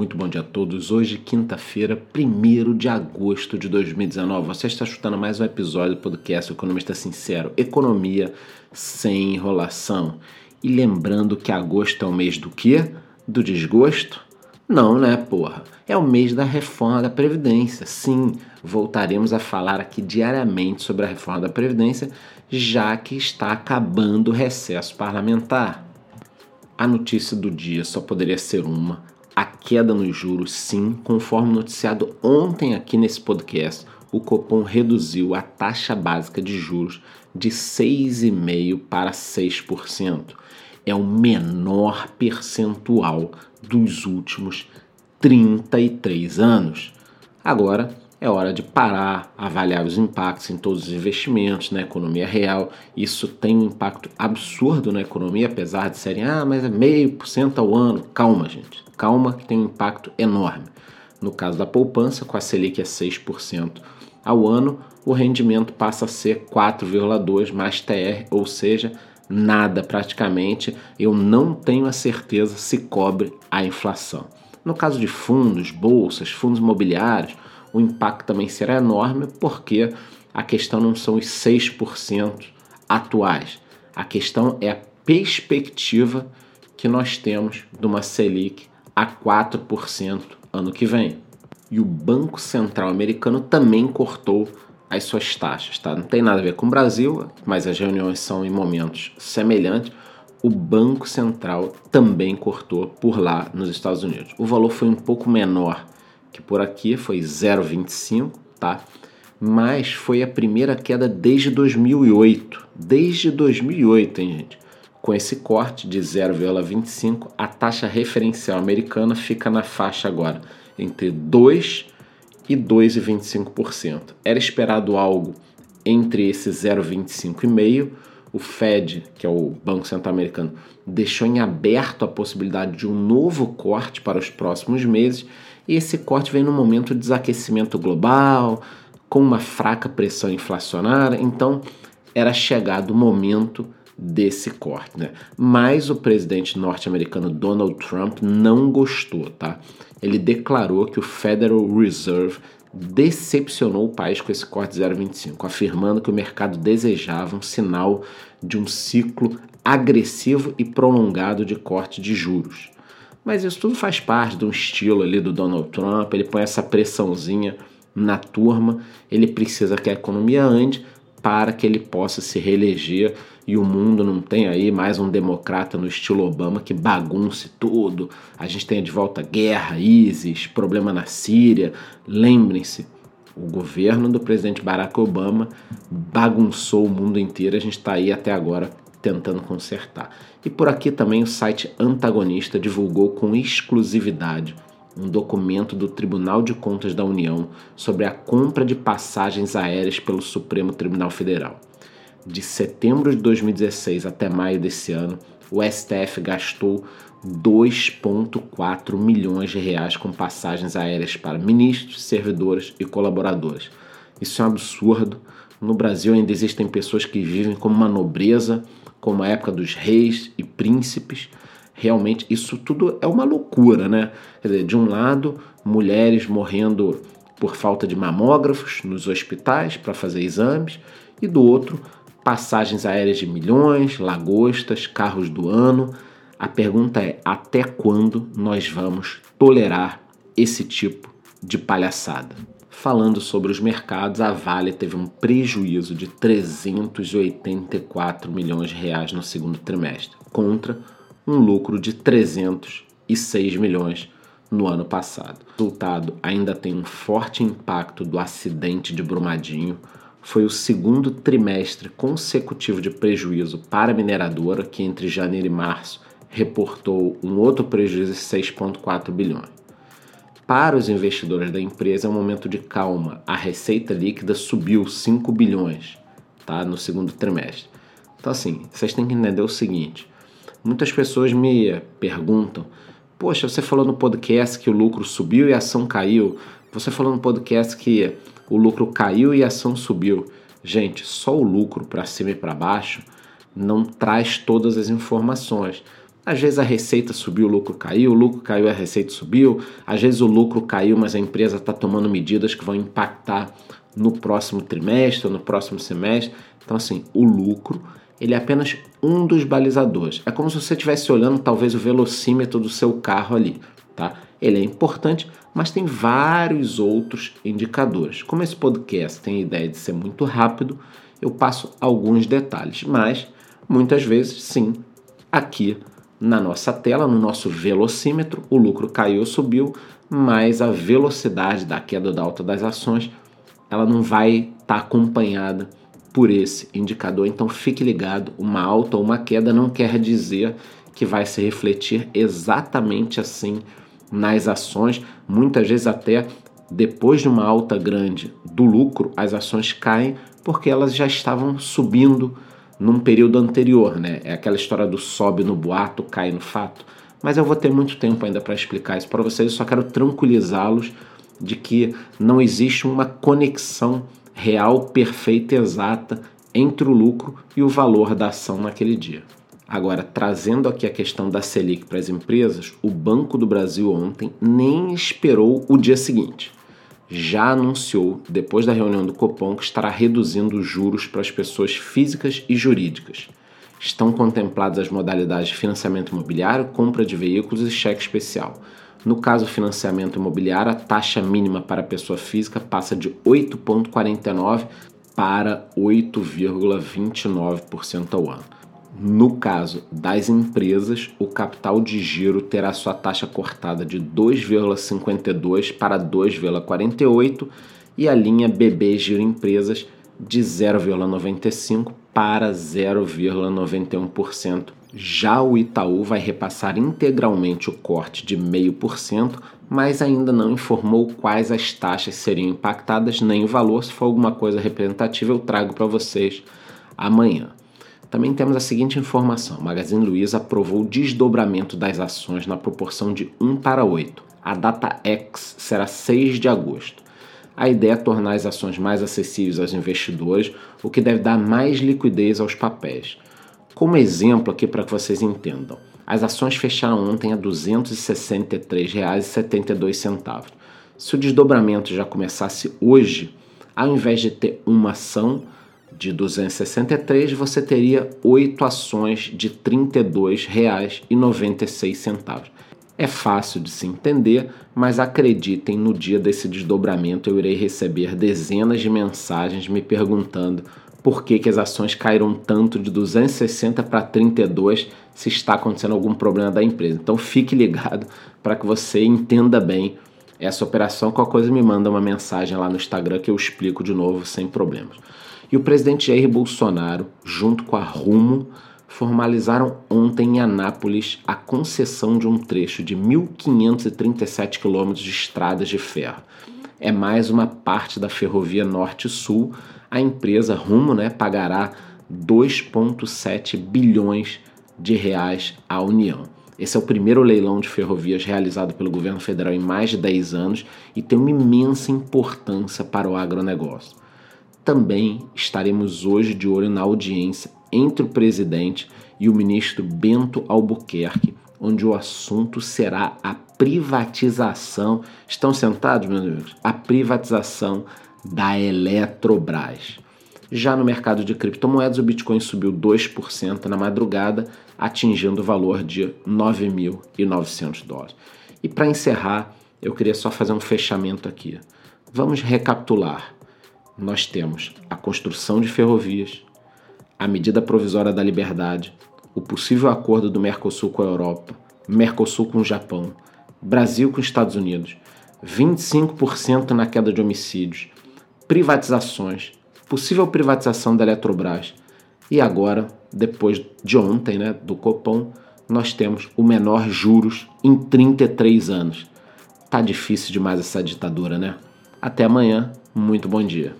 Muito bom dia a todos. Hoje, quinta-feira, 1 de agosto de 2019. Você está escutando mais um episódio do podcast Economista Sincero. Economia sem enrolação. E lembrando que agosto é o mês do quê? Do desgosto? Não, né, porra? É o mês da reforma da Previdência. Sim, voltaremos a falar aqui diariamente sobre a reforma da Previdência, já que está acabando o recesso parlamentar. A notícia do dia só poderia ser uma: a queda nos juros, sim, conforme noticiado ontem aqui nesse podcast, o Copom reduziu a taxa básica de juros de 6,5% para 6%. É o menor percentual dos últimos 33 anos. Agora, é hora de parar, avaliar os impactos em todos os investimentos na economia real. Isso tem um impacto absurdo na economia, apesar de serem, ah, mas é meio por cento ao ano. Calma, gente, calma que tem um impacto enorme. No caso da poupança, com a Selic é 6% ao ano, o rendimento passa a ser 4,2 mais TR, ou seja, nada praticamente. Eu não tenho a certeza se cobre a inflação. No caso de fundos, bolsas, fundos imobiliários, o impacto também será enorme, porque a questão não são os 6% atuais. A questão é a perspectiva que nós temos de uma Selic a 4% ano que vem. E o Banco Central americano também cortou as suas taxas, tá? Não tem nada a ver com o Brasil, mas as reuniões são em momentos semelhantes. O Banco Central também cortou por lá nos Estados Unidos. O valor foi um pouco menor que por aqui foi 0,25, tá? Mas foi a primeira queda desde 2008. Desde 2008, hein, gente? Com esse corte de 0,25, a taxa referencial americana fica na faixa agora entre 2 e 2,25%. Era esperado algo entre esse 0,25 e meio. O Fed, que é o Banco Central Americano, deixou em aberto a possibilidade de um novo corte para os próximos meses e esse corte vem no momento de desaquecimento global, com uma fraca pressão inflacionária, então era chegado o momento desse corte, né? Mas o presidente norte-americano Donald Trump não gostou, tá? Ele declarou que o Federal Reserve decepcionou o país com esse corte 0,25, afirmando que o mercado desejava um sinal de um ciclo agressivo e prolongado de corte de juros. Mas isso tudo faz parte de um estilo ali do Donald Trump, ele põe essa pressãozinha na turma, ele precisa que a economia ande para que ele possa se reeleger e o mundo não tem aí mais um democrata no estilo Obama que bagunce tudo. A gente tem de volta guerra, ISIS, problema na Síria. Lembrem-se, o governo do presidente Barack Obama bagunçou o mundo inteiro. A gente está aí até agora tentando consertar. E por aqui também o site Antagonista divulgou com exclusividade um documento do Tribunal de Contas da União sobre a compra de passagens aéreas pelo Supremo Tribunal Federal. De setembro de 2016 até maio desse ano, o STF gastou 2,4 milhões de reais com passagens aéreas para ministros, servidores e colaboradores. Isso é um absurdo. No Brasil ainda existem pessoas que vivem como uma nobreza como a época dos reis e príncipes. Realmente, isso tudo é uma loucura, né? Quer dizer, de um lado, mulheres morrendo por falta de mamógrafos nos hospitais para fazer exames, e do outro, passagens aéreas de milhões, lagostas, carros do ano. A pergunta é: até quando nós vamos tolerar esse tipo de palhaçada? Falando sobre os mercados, a Vale teve um prejuízo de 384 milhões de reais no segundo trimestre, contra um lucro de 306 milhões no ano passado. O resultado ainda tem um forte impacto do acidente de Brumadinho. Foi o segundo trimestre consecutivo de prejuízo para a mineradora, que entre janeiro e março reportou um outro prejuízo de 6,4 bilhões. Para os investidores da empresa é um momento de calma. A receita líquida subiu 5 bilhões tá, no segundo trimestre. Então, assim, vocês têm que entender o seguinte: muitas pessoas me perguntam, poxa, você falou no podcast que o lucro subiu e a ação caiu. Você falou no podcast que o lucro caiu e a ação subiu. Gente, só o lucro para cima e para baixo não traz todas as informações. Às vezes a receita subiu, o lucro caiu, o lucro caiu, a receita subiu. Às vezes o lucro caiu, mas a empresa está tomando medidas que vão impactar no próximo trimestre ou no próximo semestre. Então, assim, o lucro ele é apenas um dos balizadores. É como se você estivesse olhando talvez o velocímetro do seu carro ali, tá? Ele é importante, mas tem vários outros indicadores. Como esse podcast tem a ideia de ser muito rápido, eu passo alguns detalhes, mas muitas vezes sim, aqui na nossa tela, no nosso velocímetro, o lucro caiu ou subiu, mas a velocidade da queda da alta das ações ela não vai estar tá acompanhada por esse indicador. Então fique ligado, uma alta ou uma queda não quer dizer que vai se refletir exatamente assim nas ações. Muitas vezes até depois de uma alta grande do lucro, as ações caem porque elas já estavam subindo num período anterior, né? É aquela história do sobe no boato, cai no fato. Mas eu vou ter muito tempo ainda para explicar isso para vocês, eu só quero tranquilizá-los de que não existe uma conexão real, perfeita, exata entre o lucro e o valor da ação naquele dia. Agora, trazendo aqui a questão da Selic para as empresas, o Banco do Brasil ontem nem esperou o dia seguinte já anunciou, depois da reunião do Copom, que estará reduzindo os juros para as pessoas físicas e jurídicas. Estão contempladas as modalidades de financiamento imobiliário, compra de veículos e cheque especial. No caso financiamento imobiliário, a taxa mínima para a pessoa física passa de 8,49% para 8,29% ao ano. No caso das empresas, o capital de giro terá sua taxa cortada de 2,52 para 2,48 e a linha BB Giro Empresas de 0,95 para 0,91%. Já o Itaú vai repassar integralmente o corte de 0,5%, mas ainda não informou quais as taxas seriam impactadas nem o valor. Se for alguma coisa representativa, eu trago para vocês amanhã. Também temos a seguinte informação: Magazine Luiza aprovou o desdobramento das ações na proporção de 1 para 8. A data X será 6 de agosto. A ideia é tornar as ações mais acessíveis aos investidores, o que deve dar mais liquidez aos papéis. Como exemplo aqui para que vocês entendam, as ações fecharam ontem a R$ 263,72. Se o desdobramento já começasse hoje, ao invés de ter uma ação, de 263, você teria 8 ações de R$ 32,96. É fácil de se entender, mas acreditem, no dia desse desdobramento eu irei receber dezenas de mensagens me perguntando por que, que as ações caíram tanto de 260 para 32 se está acontecendo algum problema da empresa. Então fique ligado para que você entenda bem essa operação. Qualquer coisa me manda uma mensagem lá no Instagram que eu explico de novo sem problemas. E o presidente Jair Bolsonaro, junto com a Rumo, formalizaram ontem em Anápolis a concessão de um trecho de 1.537 quilômetros de estradas de ferro. É mais uma parte da ferrovia Norte-Sul. A empresa Rumo né, pagará 2,7 bilhões de reais à União. Esse é o primeiro leilão de ferrovias realizado pelo governo federal em mais de 10 anos e tem uma imensa importância para o agronegócio. Também estaremos hoje de olho na audiência entre o presidente e o ministro Bento Albuquerque, onde o assunto será a privatização. Estão sentados, meus amigos? A privatização da Eletrobras. Já no mercado de criptomoedas, o Bitcoin subiu 2% na madrugada, atingindo o valor de 9.900 dólares. E para encerrar, eu queria só fazer um fechamento aqui. Vamos recapitular nós temos a construção de ferrovias, a medida provisória da liberdade, o possível acordo do Mercosul com a Europa, Mercosul com o Japão, Brasil com os Estados Unidos, 25% na queda de homicídios, privatizações, possível privatização da Eletrobras e agora, depois de ontem, né, do Copom, nós temos o menor juros em 33 anos. Tá difícil demais essa ditadura, né? Até amanhã, muito bom dia.